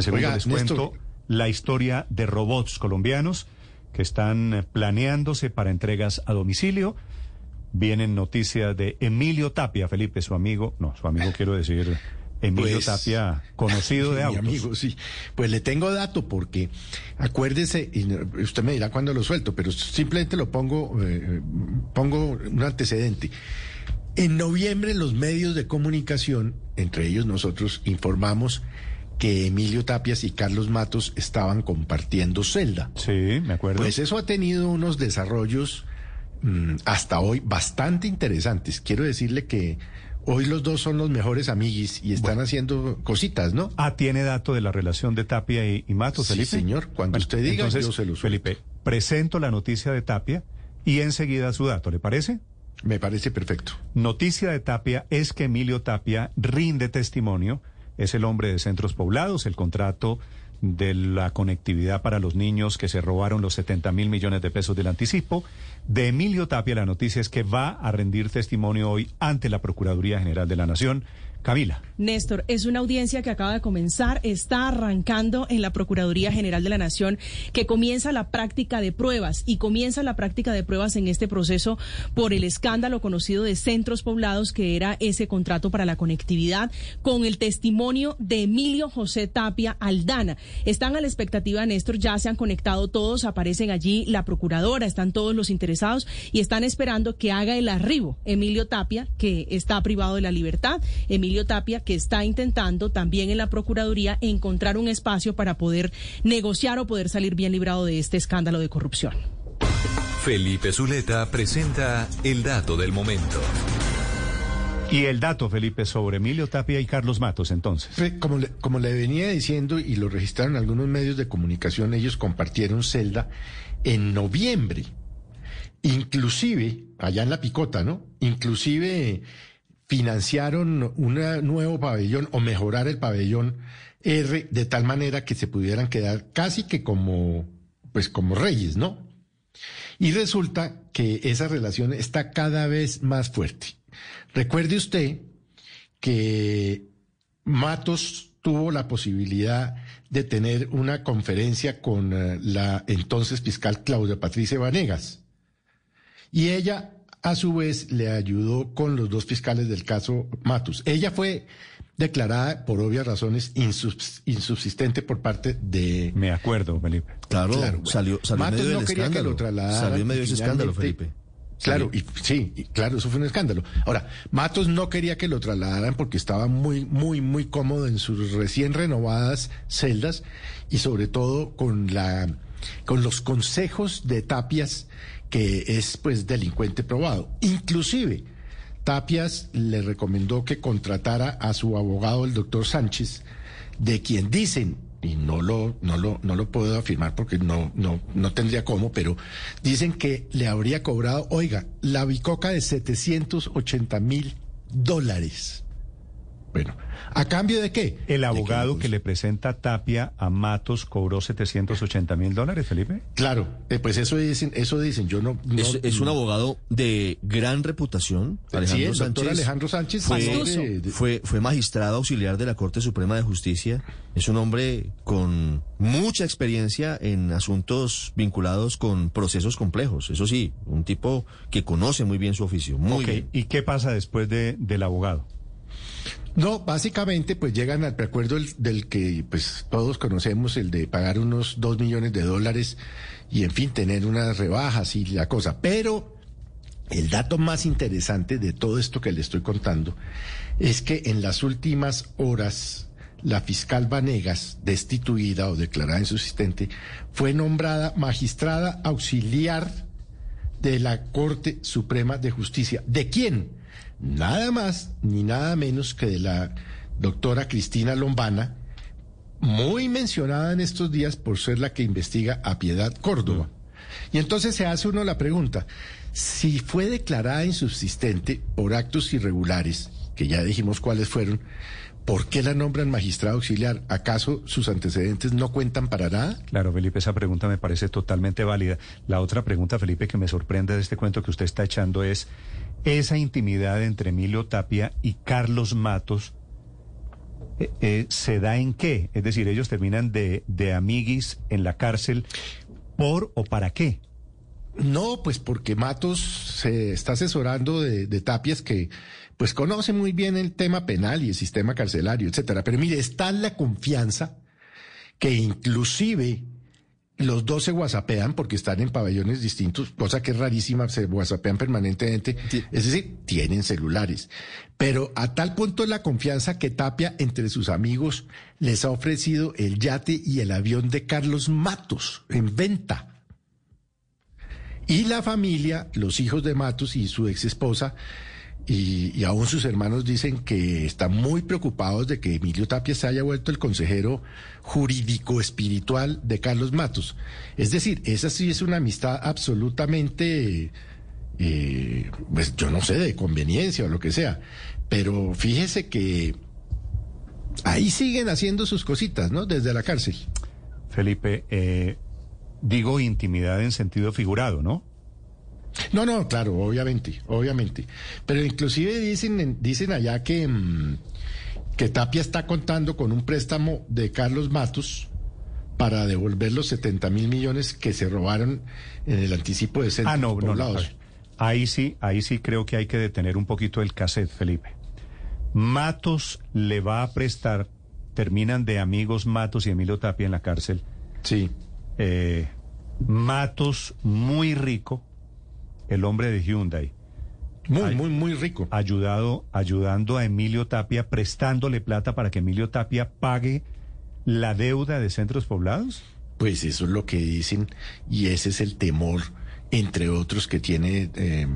En segundo les cuento la historia de robots colombianos que están eh, planeándose para entregas a domicilio. Vienen noticias de Emilio Tapia, Felipe, su amigo, no, su amigo quiero decir Emilio Pues, Tapia, conocido de autos. amigo, sí. Pues le tengo dato porque acuérdese, y usted me dirá cuándo lo suelto, pero simplemente lo pongo, eh, pongo un antecedente. En noviembre los medios de comunicación, entre ellos nosotros, informamos que Emilio Tapias y Carlos Matos estaban compartiendo celda. Sí, me acuerdo. Pues eso ha tenido unos desarrollos mm, hasta hoy bastante interesantes. Quiero decirle que hoy los dos son los mejores amiguis y están haciendo cositas, ¿no? Ah, tiene dato de la relación de Tapia y, y Matos, Sí, Felipe. señor. Cuando usted diga, entonces, yo se lo. Felipe, presento la noticia de Tapia y enseguida su dato, ¿le parece? Me parece perfecto. Noticia de Tapia es que Emilio Tapia rinde testimonio, es el hombre de centros poblados, el contrato de la conectividad para los niños que se robaron los 70 mil millones de pesos del anticipo. De Emilio Tapia la noticia es que va a rendir testimonio hoy ante la Procuraduría General de la Nación. Camila. Néstor, es una audiencia que acaba de comenzar, está arrancando en la Procuraduría General de la Nación, que comienza la práctica de pruebas y comienza la práctica de pruebas en este proceso por el escándalo conocido de centros poblados, que era ese contrato para la conectividad, con el testimonio de Emilio José Tapia Aldana. Están a la expectativa, Néstor, ya se han conectado todos, aparecen allí la Procuradora, están todos los interesados y están esperando que haga el arribo Emilio Tapia, que está privado de la libertad. Emilio Tapia, que está intentando también en la Procuraduría encontrar un espacio para poder negociar o poder salir bien librado de este escándalo de corrupción. Felipe Zuleta presenta el dato del momento. Y el dato, Felipe, sobre Emilio Tapia y Carlos Matos, entonces. Como le, como le venía diciendo y lo registraron algunos medios de comunicación, ellos compartieron celda en noviembre. Inclusive, allá en la picota, ¿no? Inclusive financiaron un nuevo pabellón o mejorar el pabellón R de tal manera que se pudieran quedar casi que como, pues como reyes, ¿no? Y resulta que esa relación está cada vez más fuerte. Recuerde usted que Matos tuvo la posibilidad de tener una conferencia con eh, la entonces fiscal Claudia Patricia Vanegas. Y ella, a su vez, le ayudó con los dos fiscales del caso Matos. Ella fue declarada, por obvias razones, insubs- insubsistente por parte de... Me acuerdo, Felipe. Claro, Claro, salió, salió en Matos medio no del quería que lo trasladaran Salió medio ese escándalo, Felipe. Claro, y sí, y claro, eso fue un escándalo. Ahora, Matos no quería que lo trasladaran porque estaba muy, muy, muy cómodo en sus recién renovadas celdas y sobre todo con la, con los consejos de Tapias, que es pues delincuente probado. Inclusive, Tapias le recomendó que contratara a su abogado, el doctor Sánchez, de quien dicen, y no lo, no lo, no lo puedo afirmar porque no, no, no tendría cómo, pero dicen que le habría cobrado, oiga, la bicoca de 780 mil dólares. Bueno, ¿a cambio de qué? El abogado que que le presenta Tapia a Matos cobró 780 mil dólares, Felipe. Claro, eh, pues eso dicen, eso dicen, yo no... no- Es, es un abogado de gran reputación, Sí, Alejandro el doctor Sánchez. Alejandro Sánchez fue, Pastuso. de- de- fue, fue magistrado auxiliar de la Corte Suprema de Justicia. Es un hombre con mucha experiencia en asuntos vinculados con procesos complejos. Eso sí, un tipo que conoce muy bien su oficio. Muy Ok, bien. ¿y qué pasa después de, del abogado? No, básicamente pues llegan al preacuerdo del, que pues todos conocemos, el de pagar unos dos millones de dólares y en fin tener unas rebajas y la cosa. Pero el dato más interesante de todo esto que le estoy contando es que en las últimas horas la fiscal Vanegas, destituida o declarada insubsistente, fue nombrada magistrada auxiliar de la Corte Suprema de Justicia. ¿De quién? Nada más ni nada menos que de la doctora Cristina Lombana, muy mencionada en estos días por ser la que investiga a Piedad Córdoba. Y entonces se hace uno la pregunta, si fue declarada insubsistente por actos irregulares, que ya dijimos cuáles fueron, ¿por qué la nombran magistrado auxiliar? ¿Acaso sus antecedentes no cuentan para nada? Claro, Felipe, esa pregunta me parece totalmente válida. La otra pregunta, Felipe, que me sorprende de este cuento que usted está echando es, ¿esa intimidad entre Emilio Tapia y Carlos Matos eh, eh, ¿se da en qué? Es decir, ellos terminan de, de amiguis en la cárcel por o para qué. No, pues porque Matos se está asesorando de, de, Tapias que pues conoce muy bien el tema penal y el sistema carcelario, etcétera. Pero mire, está la confianza que inclusive los dos se whatsappean porque están en pabellones distintos, cosa que es rarísima, se whatsappean permanentemente, es decir, tienen celulares. Pero a tal punto es la confianza que Tapia entre sus amigos les ha ofrecido el yate y el avión de Carlos Matos en venta. Y la familia, los hijos de Matos y su ex esposa, y, aún sus hermanos dicen que están muy preocupados de que Emilio Tapia se haya vuelto el consejero jurídico espiritual de Carlos Matos. Es decir, esa sí es una amistad absolutamente, eh, pues yo no sé, de conveniencia o lo que sea. Pero fíjese que ahí siguen haciendo sus cositas, ¿no? Desde la cárcel. Felipe, eh, digo intimidad en sentido figurado, ¿no? No, no, claro, obviamente, obviamente. Pero inclusive dicen, dicen allá que, que Tapia está contando con un préstamo de Carlos Matos para devolver los 70 mil millones que se robaron en el anticipo de centros ah, no, poblados. No, no, ahí sí, ahí sí creo que hay que detener un poquito el cassette, Felipe. Matos le va a prestar, terminan de amigos Matos y Emilio Tapia en la cárcel. Sí. Eh, Matos muy rico el hombre de Hyundai. Muy, muy, muy rico. Ayudado, ayudando a Emilio Tapia, prestándole plata para que Emilio Tapia pague la deuda de centros poblados. Pues eso es lo que dicen y ese es el temor, entre otros, que tiene eh,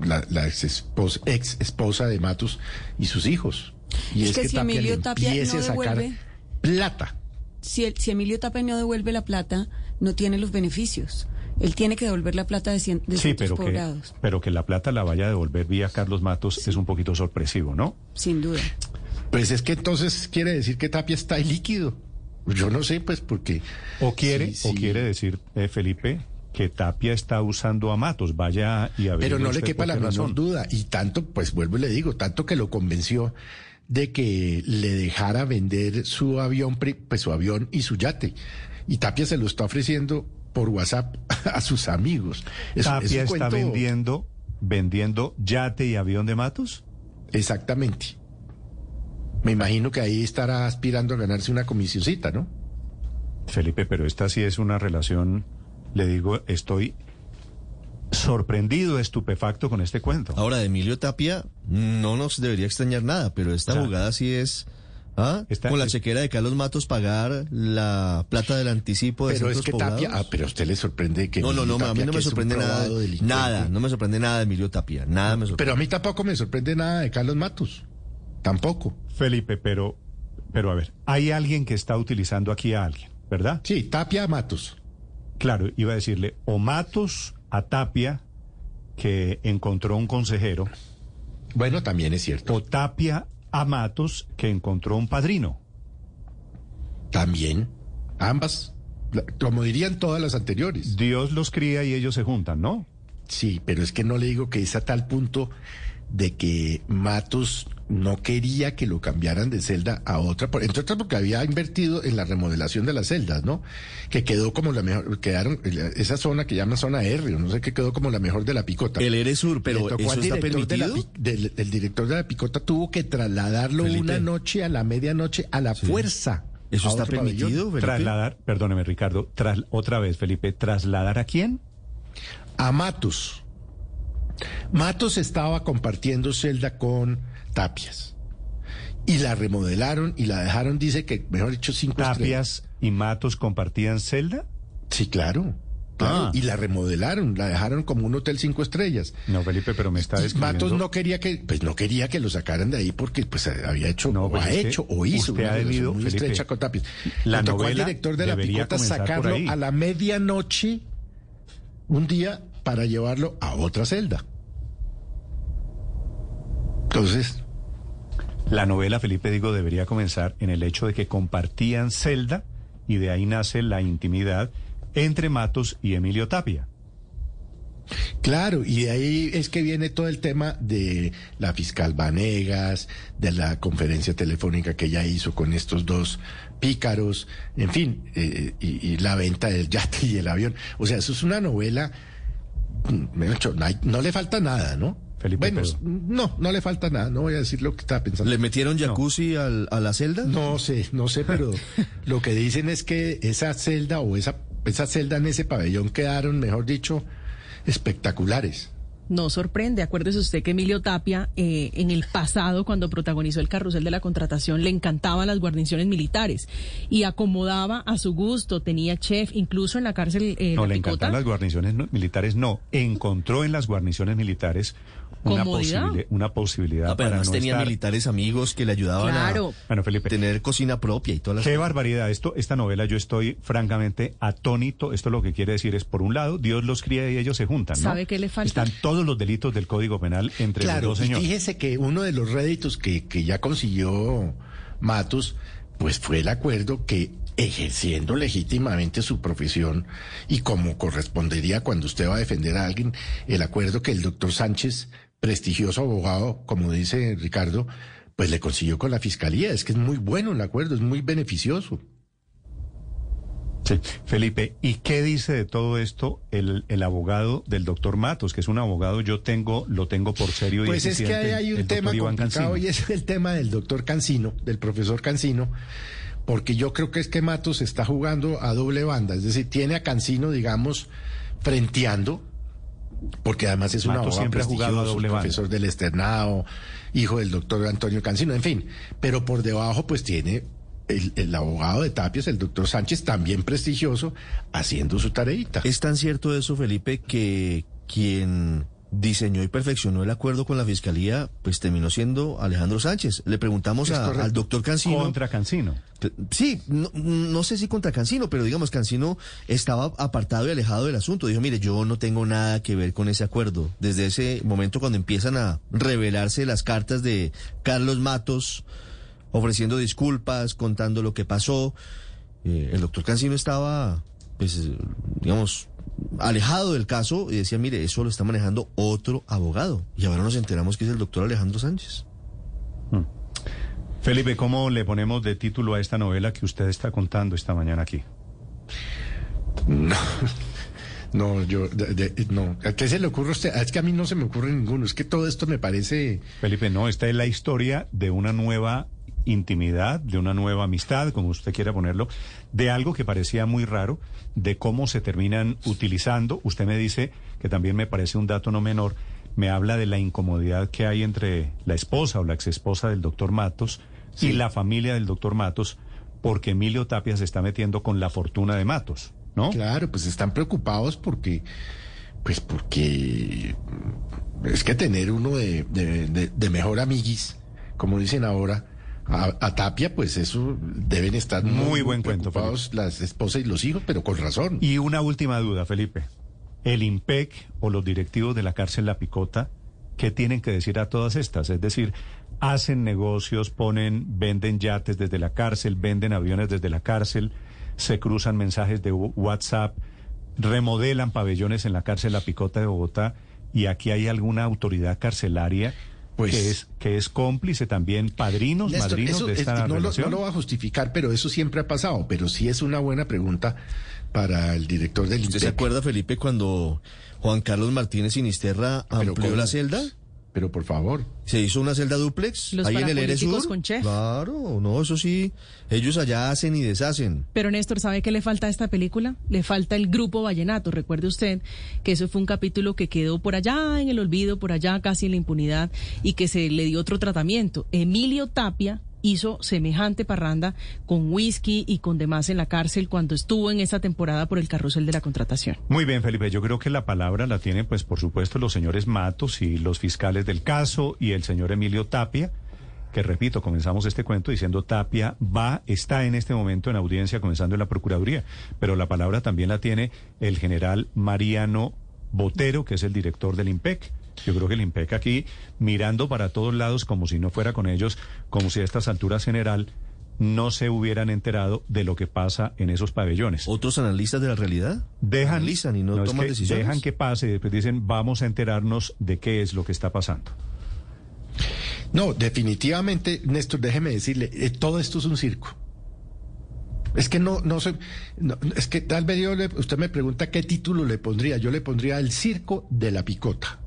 la, la ex, esposa, ex esposa de Matos y sus hijos. Y es, es que, que, si Tapia Emilio Tapia no devuelve, plata. Si, el, si Emilio Tapia no devuelve la plata, no tiene los beneficios. Él tiene que devolver la plata de, cien, de sí, pero poblados. Que, pero que la plata la vaya a devolver vía Carlos Matos sí. es un poquito sorpresivo, ¿no? Sin duda. Pues es que entonces quiere decir que Tapia está líquido. Yo no sé, pues, porque... O quiere, sí, o quiere decir, eh, Felipe, que Tapia está usando a Matos, vaya y a ver. Pero no le quepa la menor duda. Y tanto, pues vuelvo y le digo, tanto que lo convenció de que le dejara vender su avión, pues su avión y su yate. Y Tapia se lo está ofreciendo por WhatsApp a sus amigos. Es, Tapia es está cuento... vendiendo, vendiendo yate y avión de Matos. Exactamente. Me imagino que ahí estará aspirando a ganarse una comisioncita, ¿no? Felipe, pero esta sí es una relación, le digo, estoy sorprendido, estupefacto con este cuento. Ahora, de Emilio Tapia no nos debería extrañar nada, pero esta o sea, jugada sí es... ¿Ah? Está, con la chequera de Carlos Matos pagar la plata del anticipo de Pero es que poblados. Tapia, ah, pero a usted le sorprende que No, no, no, Tapia, a mí no me sorprende nada. Nada, no me sorprende nada de Emilio Tapia, nada me sorprende. Pero a mí tampoco me sorprende nada de Carlos Matos. Tampoco. Felipe, pero pero a ver, hay alguien que está utilizando aquí a alguien, ¿verdad? Sí, Tapia a Matos. Claro, iba a decirle o Matos a Tapia que encontró un consejero. Bueno, también es cierto. O Tapia a Matos que encontró un padrino. También, ambas, como dirían todas las anteriores. Dios los cría y ellos se juntan, ¿no? Sí, pero es que no le digo que es a tal punto de que Matos no quería que lo cambiaran de celda a otra, entre otras porque había invertido en la remodelación de las celdas, ¿no? Que quedó como la mejor, quedaron, esa zona que llama zona R, o no sé qué quedó como la mejor de la picota. El R Sur, pero tocó eso al está director de la, permitido. del, del director de la picota tuvo que trasladarlo Felipe. una noche a la medianoche a la Sí. fuerza. ¿Eso está permitido? Trasladar, perdóneme Ricardo, tras, otra vez Felipe, trasladar a quién? A Matos. Matos estaba compartiendo celda con Tapias. Y la remodelaron y la dejaron, dice que, mejor dicho, cinco estrellas. Tapias y Matos compartían celda. Sí, claro. claro. Ah. Y la remodelaron, la dejaron como un hotel cinco estrellas. No, Felipe, pero me está describiendo. Matos no quería que, pues no quería que lo sacaran de ahí porque pues había hecho, No, o pues ha hecho, o hizo usted una ha relación debido, muy Felipe, estrecha con Tapias. la tocó al novela director de la picota sacarlo a la medianoche un día para llevarlo a otra celda. Entonces, La novela, Felipe, digo, debería comenzar en el hecho de que compartían celda y de ahí nace la intimidad entre Matos y Emilio Tapia. Claro, y de ahí es que viene todo el tema de la fiscal Vanegas, de la conferencia telefónica que ella hizo con estos dos pícaros, en fin, eh, y, y la venta del yate y el avión. O sea, eso es una novela, no, hay- no le falta nada, ¿no? Felipe, bueno, no, no le falta nada, no voy a decir lo que estaba pensando. ¿Le metieron jacuzzi al- a la celda? No sé, no sé, pero lo que dicen es que esa celda o esa, esa celda en ese pabellón quedaron, mejor dicho, espectaculares. No sorprende. Acuérdese usted que Emilio Tapia, eh, en el pasado, cuando protagonizó el carrusel de la contratación, le encantaban las guarniciones militares y acomodaba a su gusto. Tenía chef, incluso en la cárcel eh, No, La le Picota. encantan las guarniciones no- militares, no. Encontró en las guarniciones militares una, Comodidad. posibili- una posibilidad No, pero además no tenía estar- militares amigos que le ayudaban Claro. Bueno, a Felipe. tener cocina propia y todas las Qué cosas. barbaridad. Esto, esta novela yo estoy francamente atónito. Esto lo que quiere decir es, por un lado, Dios los cría y ellos se juntan, ¿no? ¿Sabe qué le falta? Están todos los delitos del Código Penal entre Claro, los dos y señores. fíjese que uno de los réditos que, que ya consiguió Matos, pues fue el acuerdo que ejerciendo legítimamente su profesión y como correspondería cuando usted va a defender a alguien, el acuerdo que el doctor Sánchez, prestigioso abogado, como dice Ricardo, pues le consiguió con la fiscalía. Es que es muy bueno el acuerdo, es muy beneficioso. Sí. Felipe, ¿y qué dice de todo esto el, el abogado del doctor Matos, que es un abogado, yo tengo, lo tengo por serio y Pues es que ahí hay un tema complicado Cancino? y es el tema del doctor Cancino, del profesor Cancino, porque yo creo que es que Matos está jugando a doble banda, es decir, tiene a Cancino, digamos, frenteando, porque además es un abogado siempre ha jugado a doble banda. profesor del externado, hijo del doctor Antonio Cancino, en fin, pero por debajo pues tiene el, el abogado de Tapias, el doctor Sánchez, también prestigioso, haciendo su tareita. Es tan cierto eso, Felipe, que quien diseñó y perfeccionó el acuerdo con la fiscalía, pues terminó siendo Alejandro Sánchez. Le preguntamos a- al doctor Cancino. Contra Cancino. Sí, no, no sé si contra Cancino, pero digamos, Cancino estaba apartado y alejado del asunto. Dijo, mire, yo no tengo nada que ver con ese acuerdo. Desde ese momento cuando empiezan a revelarse las cartas de Carlos Matos, ofreciendo disculpas, contando lo que pasó, eh, el doctor Cancino estaba, pues, digamos, alejado del caso y decía, mire, eso lo está manejando otro abogado. Y ahora nos enteramos que es el doctor Alejandro Sánchez. Felipe, ¿cómo le ponemos de título a esta novela que usted está contando esta mañana aquí? No, no, yo, de- de- no. ¿A qué se le ocurre a usted? Es que a mí no se me ocurre ninguno. Es que todo esto me parece. Felipe, no, esta es la historia de una nueva intimidad, de una nueva amistad, como usted quiera ponerlo, de algo que parecía muy raro, de cómo se terminan utilizando. Usted me dice, que también me parece un dato no menor, me habla de la incomodidad que hay entre la esposa o la exesposa del doctor Matos y la familia del doctor Matos, porque Emilio Tapia se está metiendo con la fortuna de Matos, ¿no? Claro, pues están preocupados porque. Pues porque. Es que tener uno de, de, de- de mejor amiguis, como dicen ahora. A, a Tapia, pues eso deben estar muy, Muy buen cuento, preocupados las esposas y los hijos, pero con razón. Y una última duda, Felipe. El IMPEC o los directivos de la cárcel La Picota, ¿qué tienen que decir a todas estas? Es decir, hacen negocios, ponen, venden yates desde la cárcel, venden aviones desde la cárcel, se cruzan mensajes de Wh- WhatsApp, remodelan pabellones en la cárcel La Picota de Bogotá y aquí hay alguna autoridad carcelaria Pues- que es que es cómplice también, padrinos, Néstor, madrinos eso de es- esta no, lo, relación. no lo va a justificar, pero eso siempre ha pasado. Pero sí es una buena pregunta para el director del ¿Usted se acuerda, Felipe, cuando Juan Carlos Martínez Sinisterra amplió la celda? Pero por favor. Se hizo una celda duplex Los ahí en el con chef. Claro, no, eso sí. Ellos allá hacen y deshacen. Pero Néstor, ¿sabe qué le falta a esta película? Le falta el grupo Vallenato. Recuerde usted que eso fue un capítulo que quedó por allá en el olvido, por allá casi en la impunidad y que se le dio otro tratamiento. Emilio Tapia hizo semejante parranda con whisky y con demás en la cárcel cuando estuvo en esa temporada por el carrusel de la contratación. Muy bien, Felipe. Yo creo que la palabra la tienen, pues, por supuesto, los señores Matos y los fiscales del caso y el señor Emilio Tapia, que repito, comenzamos este cuento diciendo Tapia va, está en este momento en audiencia comenzando en la Procuraduría, pero la palabra también la tiene el general Mariano Botero, que es el director del IMPEC. Yo creo que el IMPEC aquí, mirando para todos lados como si no fuera con ellos, como si a estas alturas general no se hubieran enterado de lo que pasa en esos pabellones. ¿Otros analistas de la realidad? Dejan, Analizan y no, es toman que decisiones. Dejan que pase y después dicen, vamos a enterarnos de qué es lo que está pasando. No, definitivamente, Néstor, déjeme decirle, eh, todo esto es un circo. Es que no, no sé, no, es que tal vez yo le- usted me pregunta qué título le pondría. Yo le pondría el circo de la picota.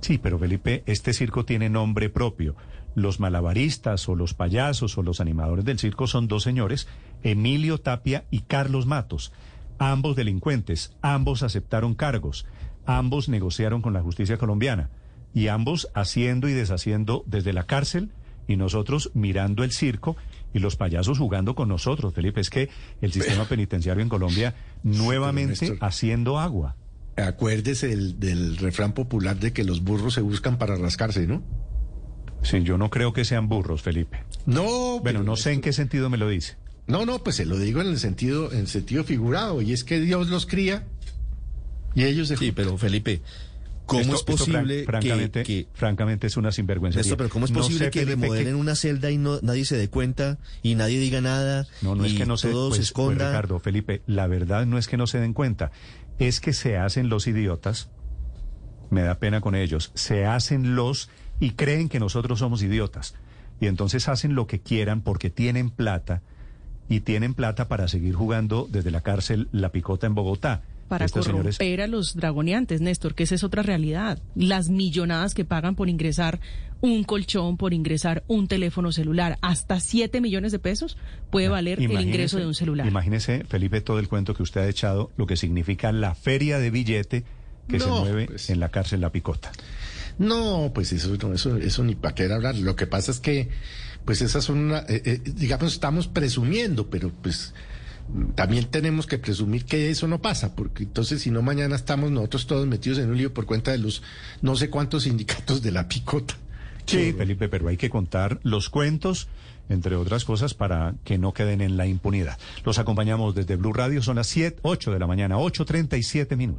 Sí, pero Felipe, este circo tiene nombre propio. Los malabaristas o los payasos o los animadores del circo son dos señores, Emilio Tapia y Carlos Matos, ambos delincuentes, ambos aceptaron cargos, ambos negociaron con la justicia colombiana y ambos haciendo y deshaciendo desde la cárcel y nosotros mirando el circo y los payasos jugando con nosotros, Felipe. Es que el sistema penitenciario en Colombia nuevamente haciendo agua. Acuérdese del, del refrán popular de que los burros se buscan para rascarse, ¿no? Sí, yo no creo que sean burros, Felipe. No, Bueno, pero no sé en qué sentido me lo dice. No, no, pues se lo digo en el sentido, en el sentido figurado, y es que Dios los cría y ellos se Sí, pero Felipe, ¿cómo Esto- es esto, posible francamente, que, que- francamente es una sinvergüenza. Esto, pero ¿cómo es No posible sé, que Felipe, remodelen una celda y no, nadie se dé cuenta y nadie diga nada No, no es y que no se, todo pues, se pues, esconda? Ricardo, Felipe, la verdad no es que no se den cuenta, es que se hacen los idiotas, me da pena con ellos, se hacen los y creen que nosotros somos idiotas. Y entonces hacen lo que quieran porque tienen plata y tienen plata para seguir jugando desde la cárcel La Picota en Bogotá. Para Estos corromper señores- a los dragoneantes, Néstor, que esa es otra realidad. Las millonadas que pagan por ingresar un colchón, por ingresar un teléfono celular, hasta 7 millones de pesos puede valer el ingreso de un celular. Imagínese, Felipe, todo el cuento que usted ha echado, lo que significa la feria de billete que se mueve pues. en la cárcel La Picota. No, pues eso, no, eso, eso ni para qué hablar. Lo que pasa es que, pues esas son, una- eh, eh, digamos, estamos presumiendo, pero pues también tenemos que presumir que eso no pasa, porque entonces si no mañana estamos nosotros todos metidos en un lío por cuenta de los no sé cuántos sindicatos de la picota. Sí, Felipe, pero hay que contar los cuentos, entre otras cosas, para que no queden en la impunidad. Los acompañamos desde Blue Radio, son las 7, 8 de la mañana, 8.37 minutos.